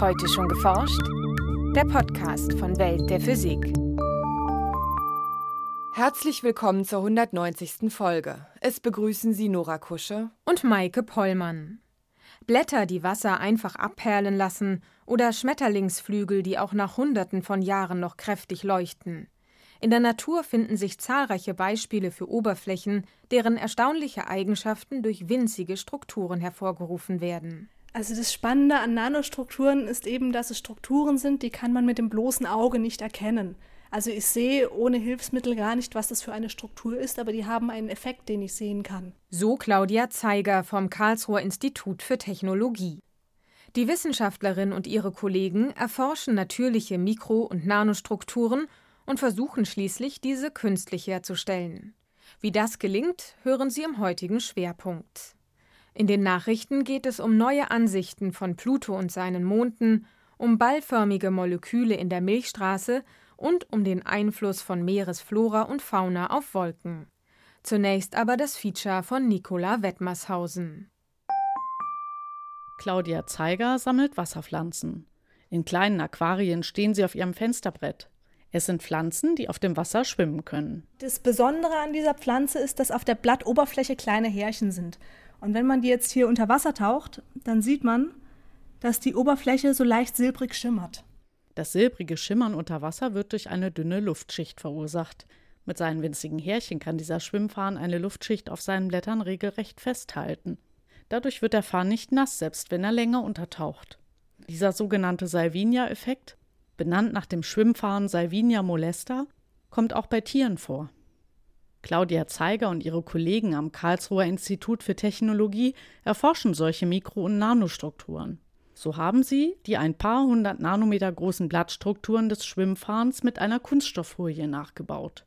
Heute schon geforscht? Der Podcast von Welt der Physik. Herzlich willkommen zur 190. Folge. Es begrüßen Sie Nora Kusche und Maike Pollmann. Blätter, die Wasser einfach abperlen lassen, oder Schmetterlingsflügel, die auch nach Hunderten von Jahren noch kräftig leuchten. In der Natur finden sich zahlreiche Beispiele für Oberflächen, deren erstaunliche Eigenschaften durch winzige Strukturen hervorgerufen werden. Also das Spannende an Nanostrukturen ist eben, dass es Strukturen sind, die kann man mit dem bloßen Auge nicht erkennen. Also ich sehe ohne Hilfsmittel gar nicht, was das für eine Struktur ist, aber die haben einen Effekt, den ich sehen kann. So Claudia Zeiger vom Karlsruher Institut für Technologie. Die Wissenschaftlerin und ihre Kollegen erforschen natürliche Mikro- und Nanostrukturen und versuchen schließlich, diese künstlich herzustellen. Wie das gelingt, hören Sie im heutigen Schwerpunkt. In den Nachrichten geht es um neue Ansichten von Pluto und seinen Monden, um ballförmige Moleküle in der Milchstraße und um den Einfluss von Meeresflora und Fauna auf Wolken. Zunächst aber das Feature von Nicola Wettmershausen. Claudia Zeiger sammelt Wasserpflanzen. In kleinen Aquarien stehen sie auf ihrem Fensterbrett. Es sind Pflanzen, die auf dem Wasser schwimmen können. Das Besondere an dieser Pflanze ist, dass auf der Blattoberfläche kleine Härchen sind. Und wenn man die jetzt hier unter Wasser taucht, dann sieht man, dass die Oberfläche so leicht silbrig schimmert. Das silbrige Schimmern unter Wasser wird durch eine dünne Luftschicht verursacht. Mit seinen winzigen Härchen kann dieser Schwimmfarn eine Luftschicht auf seinen Blättern regelrecht festhalten. Dadurch wird der Farn nicht nass, selbst wenn er länger untertaucht. Dieser sogenannte Salvinia-Effekt, benannt nach dem Schwimmfarn Salvinia molesta, kommt auch bei Tieren vor. Claudia Zeiger und ihre Kollegen am Karlsruher Institut für Technologie erforschen solche Mikro- und Nanostrukturen. So haben sie die ein paar hundert Nanometer großen Blattstrukturen des Schwimmfahns mit einer Kunststofffolie nachgebaut.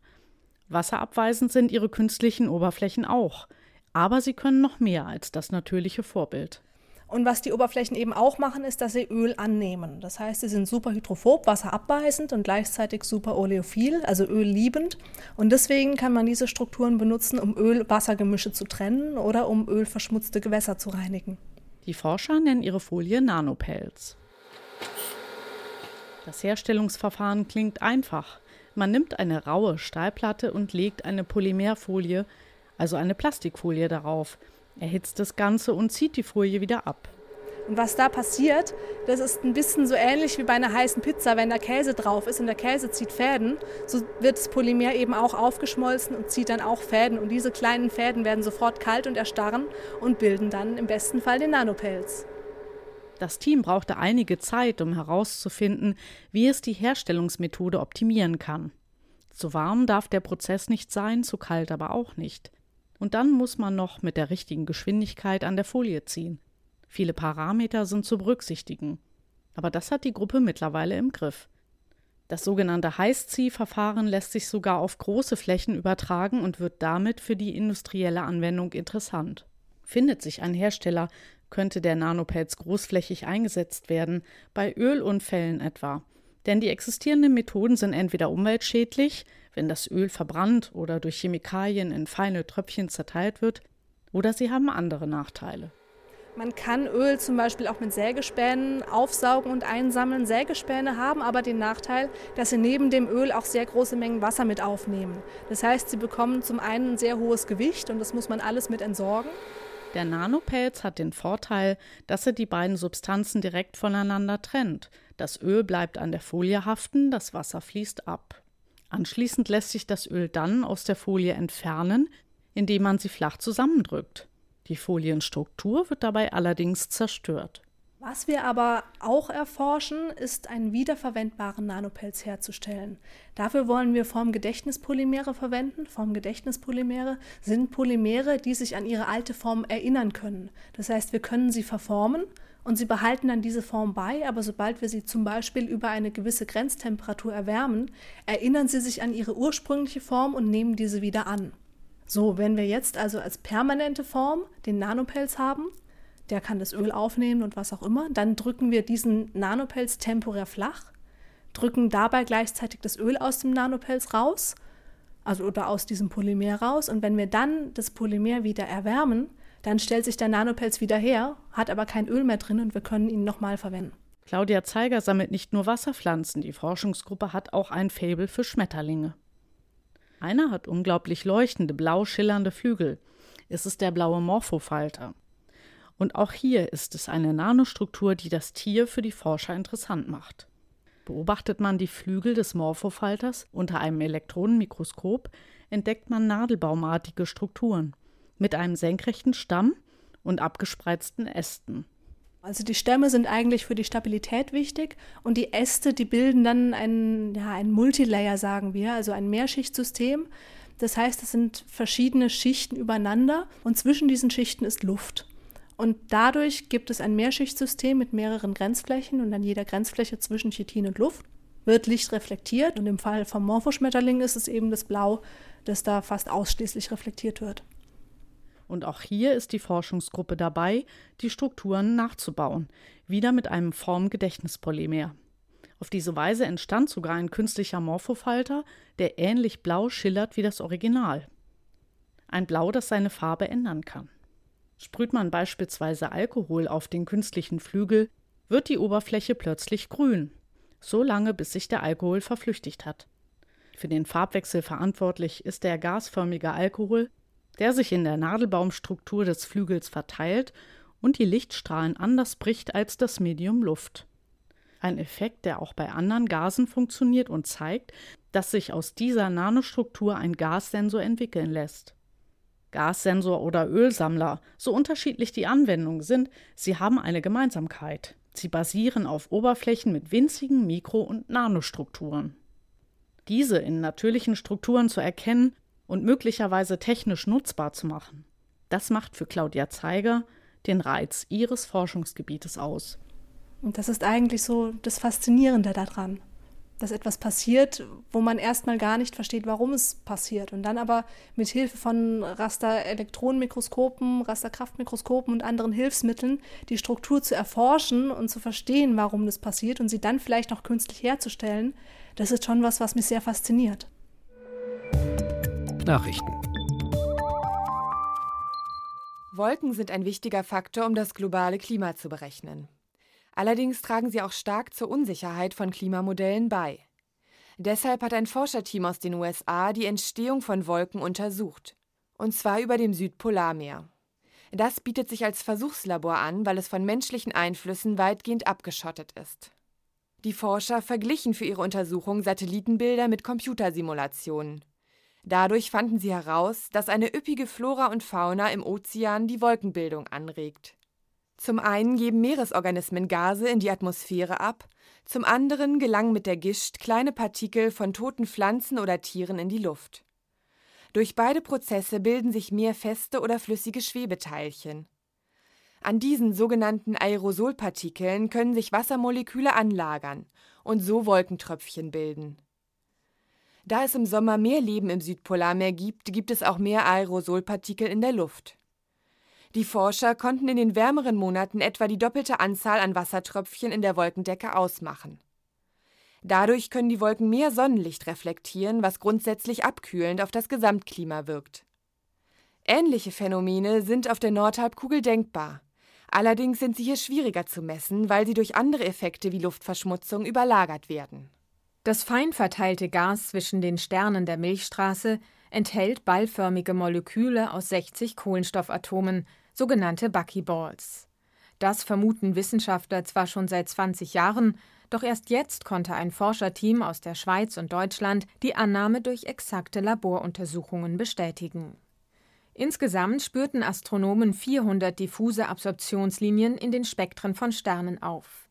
Wasserabweisend sind ihre künstlichen Oberflächen auch, aber sie können noch mehr als das natürliche Vorbild. Und was die Oberflächen eben auch machen, ist, dass sie Öl annehmen. Das heißt, sie sind super hydrophob, wasserabweisend und gleichzeitig super oleophil, also ölliebend. Und deswegen kann man diese Strukturen benutzen, um Öl-Wassergemische zu trennen oder um ölverschmutzte Gewässer zu reinigen. Die Forscher nennen ihre Folie Nanopelz. Das Herstellungsverfahren klingt einfach. Man nimmt eine raue Stahlplatte und legt eine Polymerfolie, also eine Plastikfolie darauf – erhitzt das Ganze und zieht die Folie wieder ab. Und was da passiert, das ist ein bisschen so ähnlich wie bei einer heißen Pizza, wenn da Käse drauf ist und der Käse zieht Fäden, so wird das Polymer eben auch aufgeschmolzen und zieht dann auch Fäden. Und diese kleinen Fäden werden sofort kalt und erstarren und bilden dann im besten Fall den Nanopelz. Das Team brauchte einige Zeit, um herauszufinden, wie es die Herstellungsmethode optimieren kann. Zu warm darf der Prozess nicht sein, zu kalt aber auch nicht. Und dann muss man noch mit der richtigen Geschwindigkeit an der Folie ziehen. Viele Parameter sind zu berücksichtigen. Aber das hat die Gruppe mittlerweile im Griff. Das sogenannte Heißziehverfahren lässt sich sogar auf große Flächen übertragen und wird damit für die industrielle Anwendung interessant. Findet sich ein Hersteller, könnte der Nanopelz großflächig eingesetzt werden, bei Ölunfällen etwa. Denn die existierenden Methoden sind entweder umweltschädlich, wenn das Öl verbrannt oder durch Chemikalien in feine Tröpfchen zerteilt wird, oder sie haben andere Nachteile. Man kann Öl zum Beispiel auch mit Sägespänen aufsaugen und einsammeln. Sägespäne haben aber den Nachteil, dass sie neben dem Öl auch sehr große Mengen Wasser mit aufnehmen. Das heißt, sie bekommen zum einen ein sehr hohes Gewicht und das muss man alles mit entsorgen. Der Nanopelz hat den Vorteil, dass er die beiden Substanzen direkt voneinander trennt. Das Öl bleibt an der Folie haften, das Wasser fließt ab. Anschließend lässt sich das Öl dann aus der Folie entfernen, indem man sie flach zusammendrückt. Die Folienstruktur wird dabei allerdings zerstört. Was wir aber auch erforschen, ist einen wiederverwendbaren Nanopelz herzustellen. Dafür wollen wir Formgedächtnispolymere verwenden. Formgedächtnispolymere sind Polymere, die sich an ihre alte Form erinnern können. Das heißt, wir können sie verformen und sie behalten dann diese Form bei, aber sobald wir sie zum Beispiel über eine gewisse Grenztemperatur erwärmen, erinnern sie sich an ihre ursprüngliche Form und nehmen diese wieder an. So, wenn wir jetzt also als permanente Form den Nanopelz haben, der kann das Öl aufnehmen und was auch immer, dann drücken wir diesen Nanopelz temporär flach, drücken dabei gleichzeitig das Öl aus dem Nanopelz raus, also oder aus diesem Polymer raus und wenn wir dann das Polymer wieder erwärmen, dann stellt sich der Nanopelz wieder her, hat aber kein Öl mehr drin und wir können ihn nochmal verwenden. Claudia Zeiger sammelt nicht nur Wasserpflanzen, die Forschungsgruppe hat auch ein Faible für Schmetterlinge. Einer hat unglaublich leuchtende, blau schillernde Flügel. Es ist der blaue Morphofalter. Und auch hier ist es eine Nanostruktur, die das Tier für die Forscher interessant macht. Beobachtet man die Flügel des Morphofalters unter einem Elektronenmikroskop, entdeckt man nadelbaumartige Strukturen mit einem senkrechten Stamm und abgespreizten Ästen. Also die Stämme sind eigentlich für die Stabilität wichtig und die Äste, die bilden dann ein, ja, ein Multilayer, sagen wir, also ein Mehrschichtsystem. Das heißt, es sind verschiedene Schichten übereinander und zwischen diesen Schichten ist Luft. Und dadurch gibt es ein Mehrschichtsystem mit mehreren Grenzflächen und an jeder Grenzfläche zwischen Chitin und Luft wird Licht reflektiert und im Fall vom Morphoschmetterling ist es eben das Blau, das da fast ausschließlich reflektiert wird. Und auch hier ist die Forschungsgruppe dabei, die Strukturen nachzubauen, wieder mit einem Formgedächtnispolymer. Auf diese Weise entstand sogar ein künstlicher Morphofalter, der ähnlich blau schillert wie das Original. Ein Blau, das seine Farbe ändern kann. Sprüht man beispielsweise Alkohol auf den künstlichen Flügel, wird die Oberfläche plötzlich grün, so lange bis sich der Alkohol verflüchtigt hat. Für den Farbwechsel verantwortlich ist der gasförmige Alkohol, der sich in der Nadelbaumstruktur des Flügels verteilt und die Lichtstrahlen anders bricht als das Medium Luft. Ein Effekt, der auch bei anderen Gasen funktioniert und zeigt, dass sich aus dieser Nanostruktur ein Gassensor entwickeln lässt. Gassensor oder Ölsammler, so unterschiedlich die Anwendungen sind, sie haben eine Gemeinsamkeit. Sie basieren auf Oberflächen mit winzigen Mikro- und Nanostrukturen. Diese in natürlichen Strukturen zu erkennen und möglicherweise technisch nutzbar zu machen, das macht für Claudia Zeiger den Reiz ihres Forschungsgebietes aus. Und das ist eigentlich so das Faszinierende daran dass etwas passiert, wo man erstmal gar nicht versteht, warum es passiert. Und dann aber mit Hilfe von Raster-Elektronenmikroskopen, Rasterkraftmikroskopen und anderen Hilfsmitteln die Struktur zu erforschen und zu verstehen, warum das passiert und sie dann vielleicht noch künstlich herzustellen, das ist schon was, was mich sehr fasziniert. Nachrichten. Wolken sind ein wichtiger Faktor, um das globale Klima zu berechnen. Allerdings tragen sie auch stark zur Unsicherheit von Klimamodellen bei. Deshalb hat ein Forscherteam aus den USA die Entstehung von Wolken untersucht. Und zwar über dem Südpolarmeer. Das bietet sich als Versuchslabor an, weil es von menschlichen Einflüssen weitgehend abgeschottet ist. Die Forscher verglichen für ihre Untersuchung Satellitenbilder mit Computersimulationen. Dadurch fanden sie heraus, dass eine üppige Flora und Fauna im Ozean die Wolkenbildung anregt. Zum einen geben Meeresorganismen Gase in die Atmosphäre ab, zum anderen gelangen mit der Gischt kleine Partikel von toten Pflanzen oder Tieren in die Luft. Durch beide Prozesse bilden sich mehr feste oder flüssige Schwebeteilchen. An diesen sogenannten Aerosolpartikeln können sich Wassermoleküle anlagern und so Wolkentröpfchen bilden. Da es im Sommer mehr Leben im Südpolarmeer gibt, gibt es auch mehr Aerosolpartikel in der Luft. Die Forscher konnten in den wärmeren Monaten etwa die doppelte Anzahl an Wassertröpfchen in der Wolkendecke ausmachen. Dadurch können die Wolken mehr Sonnenlicht reflektieren, was grundsätzlich abkühlend auf das Gesamtklima wirkt. Ähnliche Phänomene sind auf der Nordhalbkugel denkbar. Allerdings sind sie hier schwieriger zu messen, weil sie durch andere Effekte wie Luftverschmutzung überlagert werden. Das fein verteilte Gas zwischen den Sternen der Milchstraße enthält ballförmige Moleküle aus 60 Kohlenstoffatomen, sogenannte Buckyballs. Das vermuten Wissenschaftler zwar schon seit 20 Jahren, doch erst jetzt konnte ein Forscherteam aus der Schweiz und Deutschland die Annahme durch exakte Laboruntersuchungen bestätigen. Insgesamt spürten Astronomen 400 diffuse Absorptionslinien in den Spektren von Sternen auf.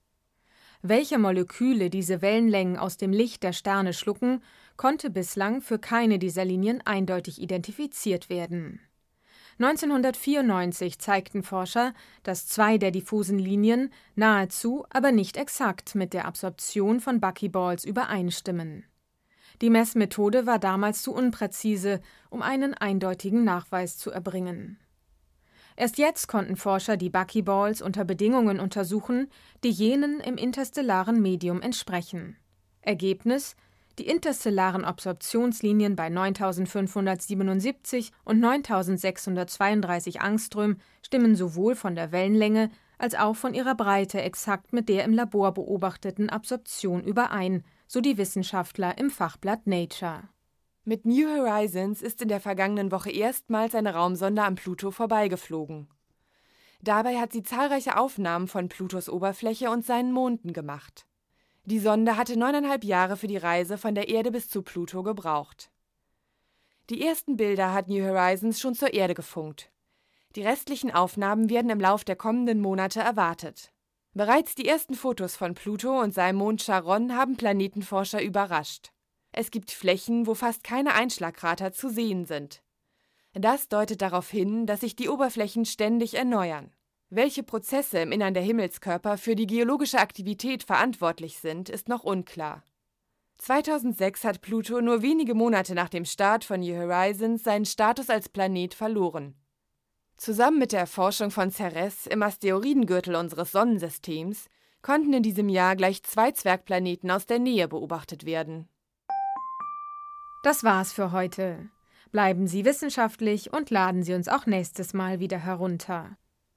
Welche Moleküle diese Wellenlängen aus dem Licht der Sterne schlucken, konnte bislang für keine dieser Linien eindeutig identifiziert werden. 1994 zeigten Forscher, dass zwei der diffusen Linien nahezu, aber nicht exakt mit der Absorption von Buckyballs übereinstimmen. Die Messmethode war damals zu unpräzise, um einen eindeutigen Nachweis zu erbringen. Erst jetzt konnten Forscher die Buckyballs unter Bedingungen untersuchen, die jenen im interstellaren Medium entsprechen. Ergebnis die interstellaren Absorptionslinien bei 9577 und 9632 Angström stimmen sowohl von der Wellenlänge als auch von ihrer Breite exakt mit der im Labor beobachteten Absorption überein, so die Wissenschaftler im Fachblatt Nature. Mit New Horizons ist in der vergangenen Woche erstmals eine Raumsonde am Pluto vorbeigeflogen. Dabei hat sie zahlreiche Aufnahmen von Plutos Oberfläche und seinen Monden gemacht. Die Sonde hatte neuneinhalb Jahre für die Reise von der Erde bis zu Pluto gebraucht. Die ersten Bilder hat New Horizons schon zur Erde gefunkt. Die restlichen Aufnahmen werden im Lauf der kommenden Monate erwartet. Bereits die ersten Fotos von Pluto und seinem Mond Charon haben Planetenforscher überrascht. Es gibt Flächen, wo fast keine Einschlagkrater zu sehen sind. Das deutet darauf hin, dass sich die Oberflächen ständig erneuern. Welche Prozesse im Innern der Himmelskörper für die geologische Aktivität verantwortlich sind, ist noch unklar. 2006 hat Pluto nur wenige Monate nach dem Start von New Horizons seinen Status als Planet verloren. Zusammen mit der Erforschung von Ceres im Asteroidengürtel unseres Sonnensystems konnten in diesem Jahr gleich zwei Zwergplaneten aus der Nähe beobachtet werden. Das war's für heute. Bleiben Sie wissenschaftlich und laden Sie uns auch nächstes Mal wieder herunter.